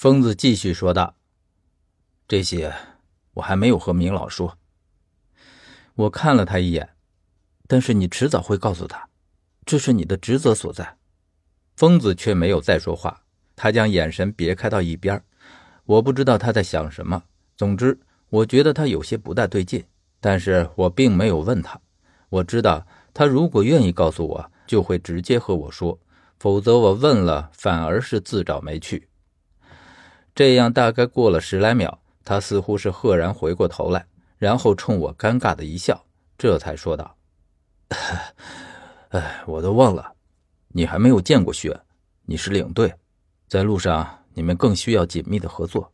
疯子继续说道：“这些我还没有和明老说。”我看了他一眼，但是你迟早会告诉他，这是你的职责所在。疯子却没有再说话，他将眼神别开到一边。我不知道他在想什么。总之，我觉得他有些不大对劲，但是我并没有问他。我知道他如果愿意告诉我，就会直接和我说；否则我问了，反而是自找没趣。这样大概过了十来秒，他似乎是赫然回过头来，然后冲我尴尬的一笑，这才说道：“哎，我都忘了，你还没有见过雪，你是领队，在路上你们更需要紧密的合作。”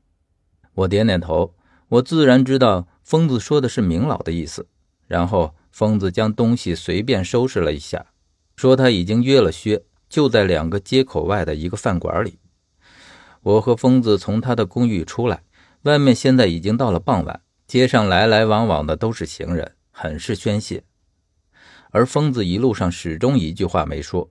我点点头，我自然知道疯子说的是明老的意思。然后疯子将东西随便收拾了一下，说他已经约了薛，就在两个街口外的一个饭馆里。我和疯子从他的公寓出来，外面现在已经到了傍晚，街上来来往往的都是行人，很是宣泄。而疯子一路上始终一句话没说。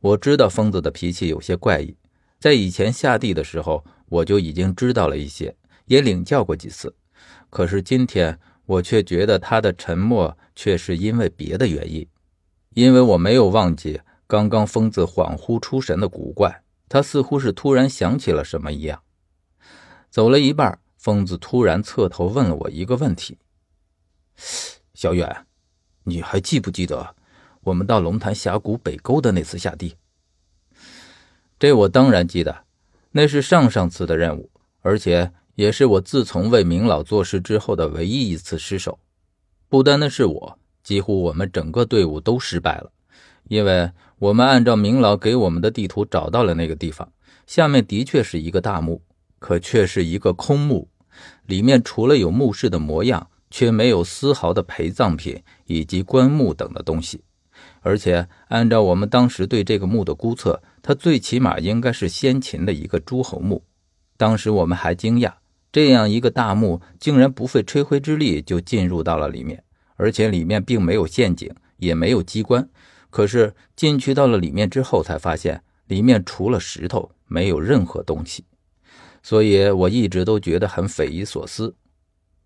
我知道疯子的脾气有些怪异，在以前下地的时候，我就已经知道了一些，也领教过几次。可是今天。我却觉得他的沉默却是因为别的原因，因为我没有忘记刚刚疯子恍惚出神的古怪，他似乎是突然想起了什么一样。走了一半，疯子突然侧头问了我一个问题：“小远，你还记不记得我们到龙潭峡谷北沟的那次下地？”这我当然记得，那是上上次的任务，而且。也是我自从为明老做事之后的唯一一次失手，不单单是我，几乎我们整个队伍都失败了，因为我们按照明老给我们的地图找到了那个地方，下面的确是一个大墓，可却是一个空墓，里面除了有墓室的模样，却没有丝毫的陪葬品以及棺木等的东西，而且按照我们当时对这个墓的估测，它最起码应该是先秦的一个诸侯墓，当时我们还惊讶。这样一个大墓，竟然不费吹灰之力就进入到了里面，而且里面并没有陷阱，也没有机关。可是进去到了里面之后，才发现里面除了石头，没有任何东西。所以我一直都觉得很匪夷所思：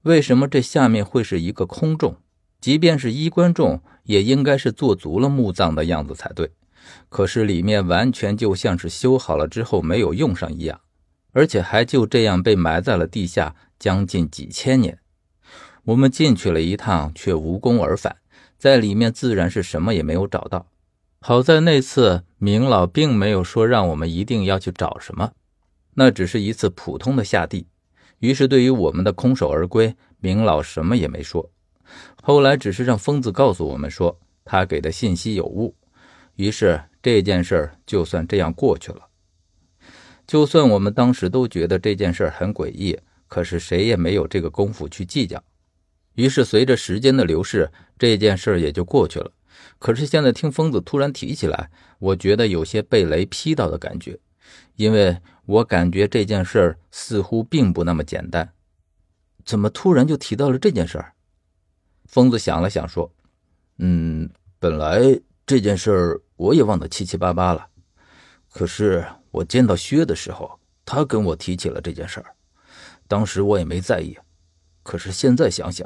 为什么这下面会是一个空洞？即便是衣冠冢，也应该是做足了墓葬的样子才对。可是里面完全就像是修好了之后没有用上一样。而且还就这样被埋在了地下将近几千年。我们进去了一趟，却无功而返，在里面自然是什么也没有找到。好在那次明老并没有说让我们一定要去找什么，那只是一次普通的下地。于是对于我们的空手而归，明老什么也没说。后来只是让疯子告诉我们说他给的信息有误，于是这件事就算这样过去了。就算我们当时都觉得这件事很诡异，可是谁也没有这个功夫去计较。于是随着时间的流逝，这件事也就过去了。可是现在听疯子突然提起来，我觉得有些被雷劈到的感觉，因为我感觉这件事似乎并不那么简单。怎么突然就提到了这件事儿？疯子想了想说：“嗯，本来这件事我也忘得七七八八了，可是……”我见到薛的时候，他跟我提起了这件事儿，当时我也没在意，可是现在想想，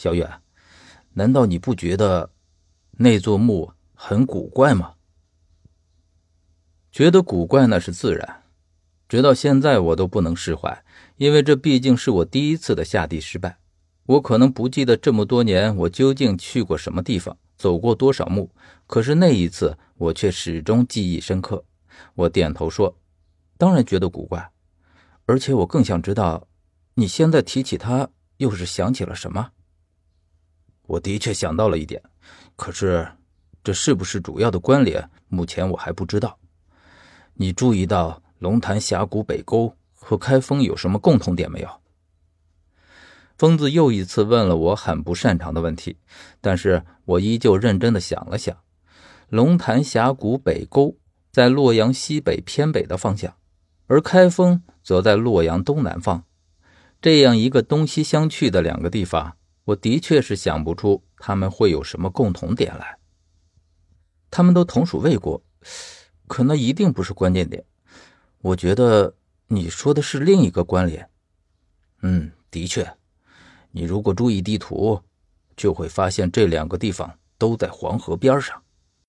小远，难道你不觉得那座墓很古怪吗？觉得古怪那是自然，直到现在我都不能释怀，因为这毕竟是我第一次的下地失败。我可能不记得这么多年我究竟去过什么地方，走过多少墓，可是那一次我却始终记忆深刻。我点头说：“当然觉得古怪，而且我更想知道，你现在提起他，又是想起了什么？”我的确想到了一点，可是这是不是主要的关联，目前我还不知道。你注意到龙潭峡谷北沟和开封有什么共同点没有？疯子又一次问了我很不擅长的问题，但是我依旧认真的想了想，龙潭峡谷北沟。在洛阳西北偏北的方向，而开封则在洛阳东南方。这样一个东西相去的两个地方，我的确是想不出他们会有什么共同点来。他们都同属魏国，可那一定不是关键点。我觉得你说的是另一个关联？嗯，的确，你如果注意地图，就会发现这两个地方都在黄河边上。